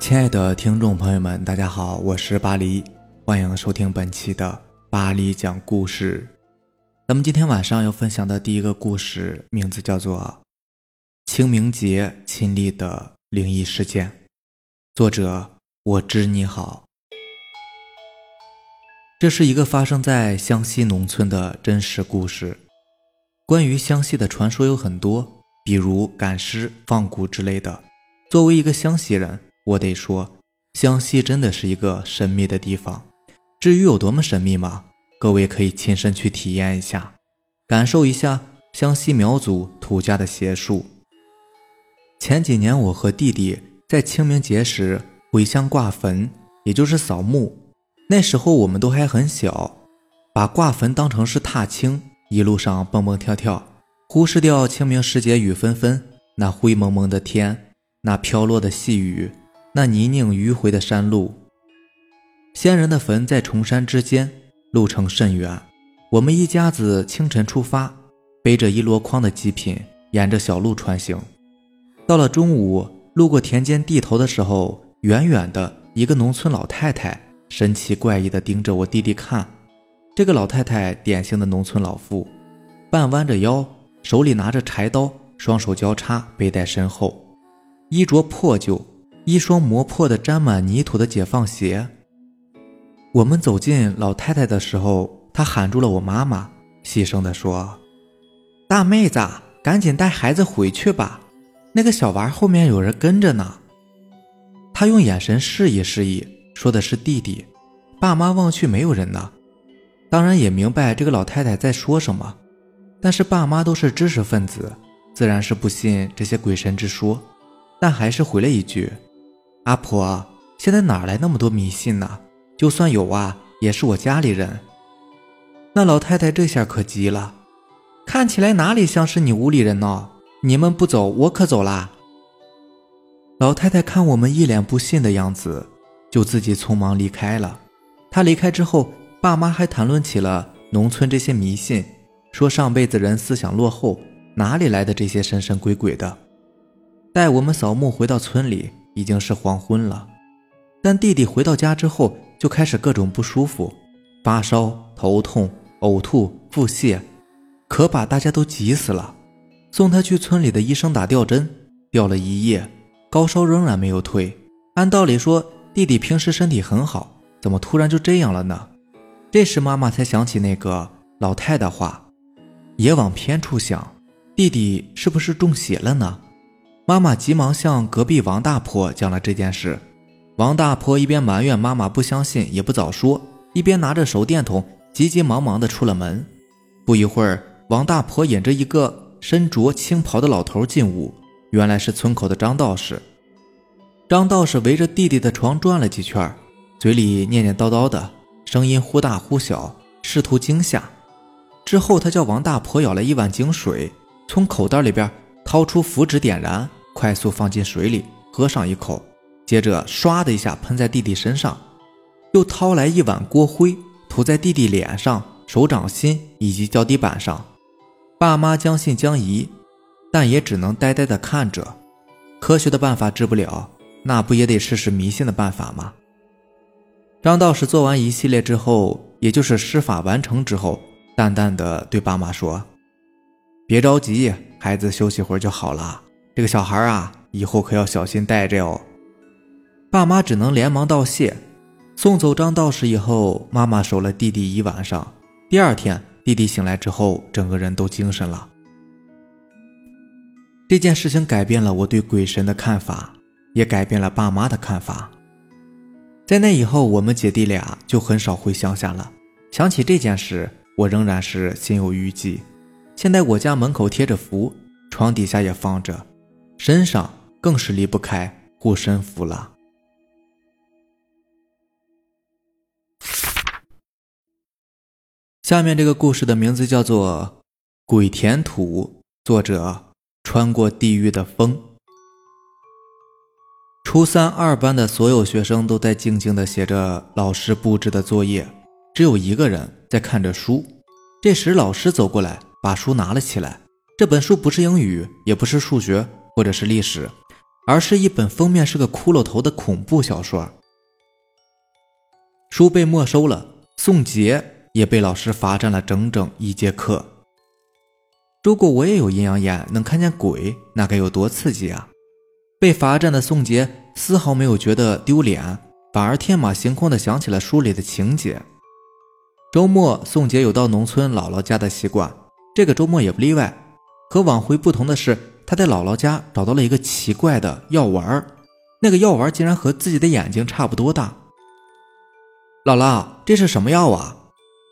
亲爱的听众朋友们，大家好，我是巴黎，欢迎收听本期的巴黎讲故事。咱们今天晚上要分享的第一个故事，名字叫做《清明节亲历的灵异事件》，作者我知你好。这是一个发生在湘西农村的真实故事。关于湘西的传说有很多，比如赶尸、放蛊之类的。作为一个湘西人，我得说，湘西真的是一个神秘的地方。至于有多么神秘吗？各位可以亲身去体验一下，感受一下湘西苗族土家的邪术。前几年，我和弟弟在清明节时回乡挂坟，也就是扫墓。那时候我们都还很小，把挂坟当成是踏青，一路上蹦蹦跳跳，忽视掉清明时节雨纷纷，那灰蒙蒙的天。那飘落的细雨，那泥泞迂回的山路。先人的坟在崇山之间，路程甚远。我们一家子清晨出发，背着一箩筐的祭品，沿着小路穿行。到了中午，路过田间地头的时候，远远的一个农村老太太神奇怪异地盯着我弟弟看。这个老太太典型的农村老妇，半弯着腰，手里拿着柴刀，双手交叉背在身后。衣着破旧，一双磨破的、沾满泥土的解放鞋。我们走进老太太的时候，她喊住了我妈妈，细声地说：“大妹子，赶紧带孩子回去吧，那个小娃后面有人跟着呢。”她用眼神示意示意，说的是弟弟。爸妈望去，没有人呢。当然也明白这个老太太在说什么，但是爸妈都是知识分子，自然是不信这些鬼神之说。但还是回了一句：“阿婆，现在哪来那么多迷信呢？就算有啊，也是我家里人。”那老太太这下可急了，看起来哪里像是你屋里人呢？你们不走，我可走啦！老太太看我们一脸不信的样子，就自己匆忙离开了。她离开之后，爸妈还谈论起了农村这些迷信，说上辈子人思想落后，哪里来的这些神神鬼鬼的。带我们扫墓回到村里，已经是黄昏了。但弟弟回到家之后，就开始各种不舒服，发烧、头痛、呕吐、腹泻，可把大家都急死了。送他去村里的医生打吊针，吊了一夜，高烧仍然没有退。按道理说，弟弟平时身体很好，怎么突然就这样了呢？这时妈妈才想起那个老太的话，也往偏处想，弟弟是不是中邪了呢？妈妈急忙向隔壁王大婆讲了这件事，王大婆一边埋怨妈妈不相信，也不早说，一边拿着手电筒急急忙忙地出了门。不一会儿，王大婆引着一个身着青袍的老头进屋，原来是村口的张道士。张道士围着弟弟的床转了几圈，嘴里念念叨叨的，声音忽大忽小，试图惊吓。之后，他叫王大婆舀了一碗井水，从口袋里边掏出符纸点燃。快速放进水里，喝上一口，接着唰的一下喷在弟弟身上，又掏来一碗锅灰，涂在弟弟脸上、手掌心以及脚底板上。爸妈将信将疑，但也只能呆呆地看着。科学的办法治不了，那不也得试试迷信的办法吗？张道士做完一系列之后，也就是施法完成之后，淡淡的对爸妈说：“别着急，孩子休息会儿就好了。”这个小孩啊，以后可要小心带着哦。爸妈只能连忙道谢。送走张道士以后，妈妈守了弟弟一晚上。第二天，弟弟醒来之后，整个人都精神了。这件事情改变了我对鬼神的看法，也改变了爸妈的看法。在那以后，我们姐弟俩就很少回乡下了。想起这件事，我仍然是心有余悸。现在我家门口贴着符，床底下也放着。身上更是离不开护身符了。下面这个故事的名字叫做《鬼填土》，作者穿过地狱的风。初三二班的所有学生都在静静的写着老师布置的作业，只有一个人在看着书。这时，老师走过来，把书拿了起来。这本书不是英语，也不是数学。或者是历史，而是一本封面是个骷髅头的恐怖小说。书被没收了，宋杰也被老师罚站了整整一节课。如果我也有阴阳眼，能看见鬼，那该有多刺激啊！被罚站的宋杰丝毫没有觉得丢脸，反而天马行空地想起了书里的情节。周末，宋杰有到农村姥姥家的习惯，这个周末也不例外。和往回不同的是，他在姥姥家找到了一个奇怪的药丸那个药丸竟然和自己的眼睛差不多大。姥姥，这是什么药啊？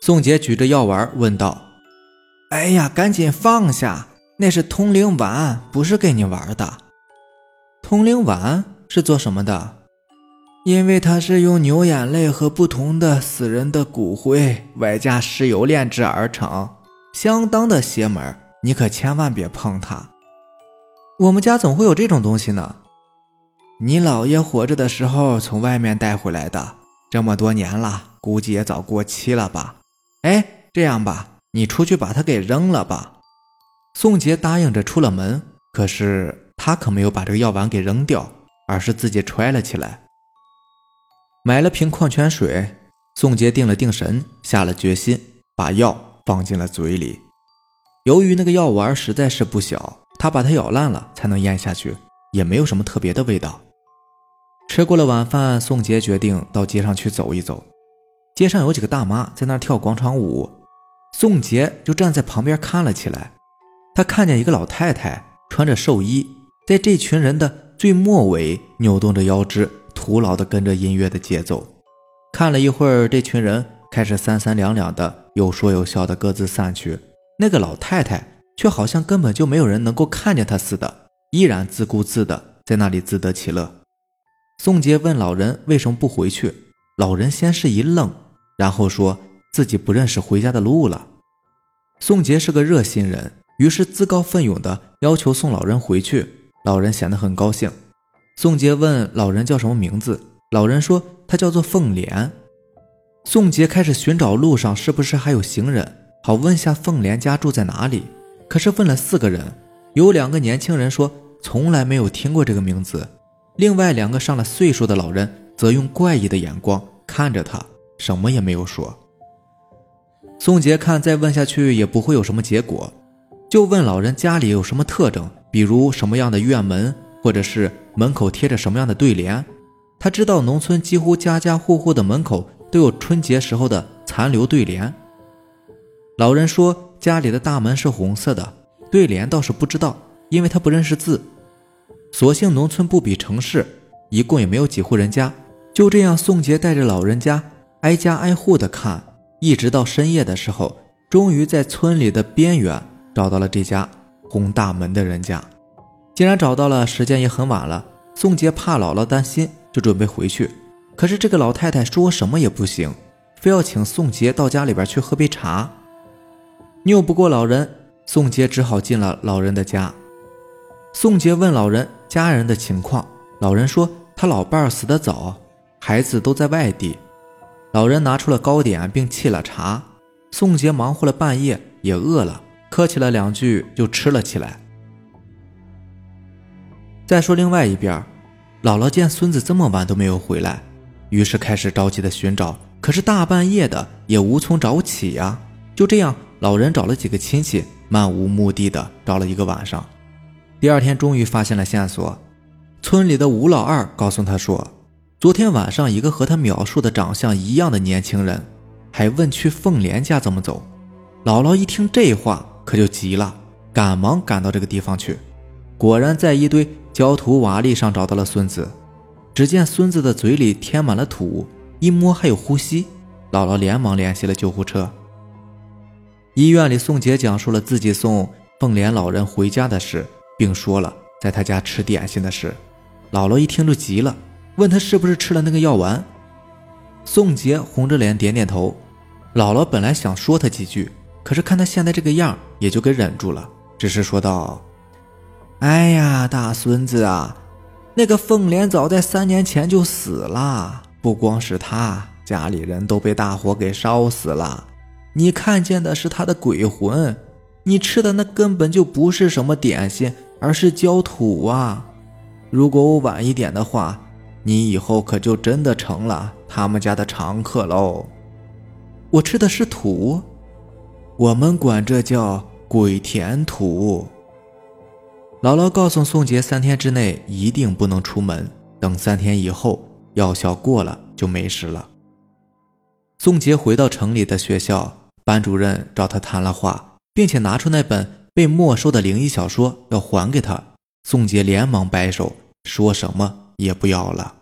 宋杰举着药丸问道。哎呀，赶紧放下！那是通灵丸，不是给你玩的。通灵丸是做什么的？因为它是用牛眼泪和不同的死人的骨灰，外加石油炼制而成，相当的邪门。你可千万别碰它。我们家怎么会有这种东西呢？你姥爷活着的时候从外面带回来的，这么多年了，估计也早过期了吧？哎，这样吧。你出去把它给扔了吧。宋杰答应着出了门，可是他可没有把这个药丸给扔掉，而是自己揣了起来。买了瓶矿泉水，宋杰定了定神，下了决心，把药放进了嘴里。由于那个药丸实在是不小，他把它咬烂了才能咽下去，也没有什么特别的味道。吃过了晚饭，宋杰决定到街上去走一走。街上有几个大妈在那跳广场舞。宋杰就站在旁边看了起来，他看见一个老太太穿着寿衣，在这群人的最末尾扭动着腰肢，徒劳地跟着音乐的节奏。看了一会儿，这群人开始三三两两的有说有笑的各自散去，那个老太太却好像根本就没有人能够看见他似的，依然自顾自的在那里自得其乐。宋杰问老人为什么不回去，老人先是一愣，然后说。自己不认识回家的路了。宋杰是个热心人，于是自告奋勇的要求送老人回去。老人显得很高兴。宋杰问老人叫什么名字，老人说他叫做凤莲。宋杰开始寻找路上是不是还有行人，好问下凤莲家住在哪里。可是问了四个人，有两个年轻人说从来没有听过这个名字，另外两个上了岁数的老人则用怪异的眼光看着他，什么也没有说。宋杰看再问下去也不会有什么结果，就问老人家里有什么特征，比如什么样的院门，或者是门口贴着什么样的对联。他知道农村几乎家家户户的门口都有春节时候的残留对联。老人说家里的大门是红色的，对联倒是不知道，因为他不认识字。所幸农村不比城市，一共也没有几户人家。就这样，宋杰带着老人家挨家挨户的看。一直到深夜的时候，终于在村里的边缘找到了这家红大门的人家。既然找到了，时间也很晚了。宋杰怕姥姥担心，就准备回去。可是这个老太太说什么也不行，非要请宋杰到家里边去喝杯茶。拗不过老人，宋杰只好进了老人的家。宋杰问老人家人的情况，老人说他老伴儿死得早，孩子都在外地。老人拿出了糕点，并沏了茶。宋杰忙活了半夜，也饿了，客气了两句就吃了起来。再说另外一边，姥姥见孙子这么晚都没有回来，于是开始着急的寻找。可是大半夜的也无从找起呀。就这样，老人找了几个亲戚，漫无目的的找了一个晚上。第二天，终于发现了线索。村里的吴老二告诉他说。昨天晚上，一个和他描述的长相一样的年轻人，还问去凤莲家怎么走。姥姥一听这话，可就急了，赶忙赶到这个地方去。果然，在一堆焦土瓦砾上找到了孙子。只见孙子的嘴里填满了土，一摸还有呼吸。姥姥连忙联系了救护车。医院里，宋杰讲述了自己送凤莲老人回家的事，并说了在他家吃点心的事。姥姥一听就急了。问他是不是吃了那个药丸，宋杰红着脸点点头。姥姥本来想说他几句，可是看他现在这个样，也就给忍住了，只是说道：“哎呀，大孙子啊，那个凤莲早在三年前就死了，不光是他，家里人都被大火给烧死了。你看见的是他的鬼魂，你吃的那根本就不是什么点心，而是焦土啊。”如果我晚一点的话，你以后可就真的成了他们家的常客喽。我吃的是土，我们管这叫鬼填土。姥姥告诉宋杰，三天之内一定不能出门，等三天以后药效过了就没事了。宋杰回到城里的学校，班主任找他谈了话，并且拿出那本被没收的灵异小说要还给他。宋杰连忙摆手，说什么也不要了。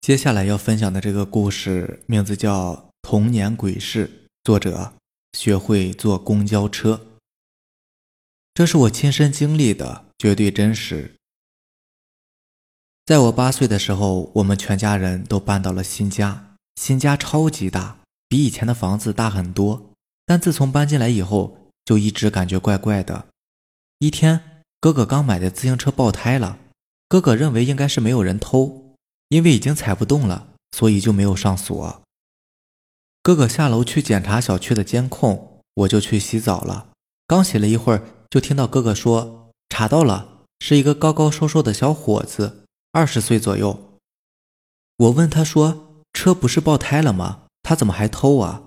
接下来要分享的这个故事名字叫《童年鬼事》，作者学会坐公交车。这是我亲身经历的，绝对真实。在我八岁的时候，我们全家人都搬到了新家，新家超级大，比以前的房子大很多。但自从搬进来以后，就一直感觉怪怪的。一天，哥哥刚买的自行车爆胎了，哥哥认为应该是没有人偷，因为已经踩不动了，所以就没有上锁。哥哥下楼去检查小区的监控，我就去洗澡了。刚洗了一会儿，就听到哥哥说查到了，是一个高高瘦瘦的小伙子，二十岁左右。我问他说：“车不是爆胎了吗？他怎么还偷啊？”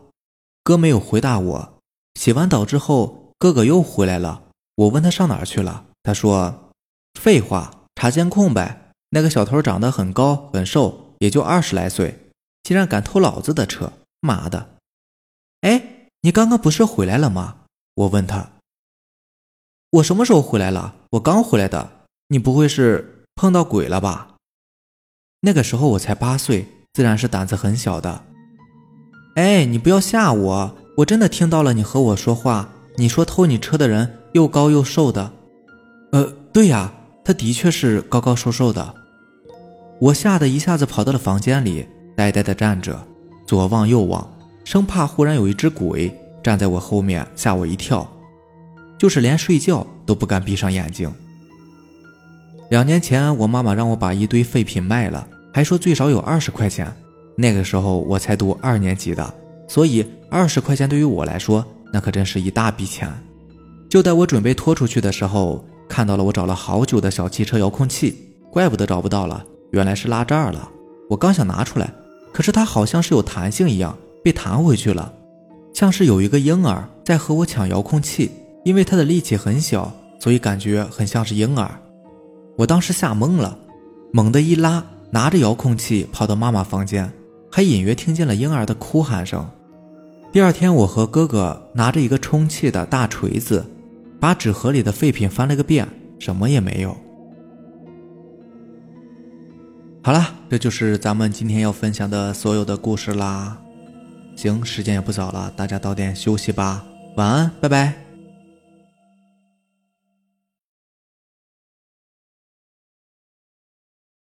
哥没有回答我。洗完澡之后，哥哥又回来了。我问他上哪儿去了，他说：“废话，查监控呗。那个小偷长得很高很瘦，也就二十来岁，竟然敢偷老子的车，妈的！”哎，你刚刚不是回来了吗？我问他。我什么时候回来了？我刚回来的。你不会是碰到鬼了吧？那个时候我才八岁，自然是胆子很小的。哎，你不要吓我。我真的听到了你和我说话，你说偷你车的人又高又瘦的，呃，对呀，他的确是高高瘦瘦的。我吓得一下子跑到了房间里，呆呆的站着，左望右望，生怕忽然有一只鬼站在我后面吓我一跳，就是连睡觉都不敢闭上眼睛。两年前，我妈妈让我把一堆废品卖了，还说最少有二十块钱，那个时候我才读二年级的。所以二十块钱对于我来说，那可真是一大笔钱。就在我准备拖出去的时候，看到了我找了好久的小汽车遥控器，怪不得找不到了，原来是落这儿了。我刚想拿出来，可是它好像是有弹性一样，被弹回去了，像是有一个婴儿在和我抢遥控器。因为它的力气很小，所以感觉很像是婴儿。我当时吓懵了，猛地一拉，拿着遥控器跑到妈妈房间，还隐约听见了婴儿的哭喊声。第二天，我和哥哥拿着一个充气的大锤子，把纸盒里的废品翻了个遍，什么也没有。好了，这就是咱们今天要分享的所有的故事啦。行，时间也不早了，大家早点休息吧，晚安，拜拜。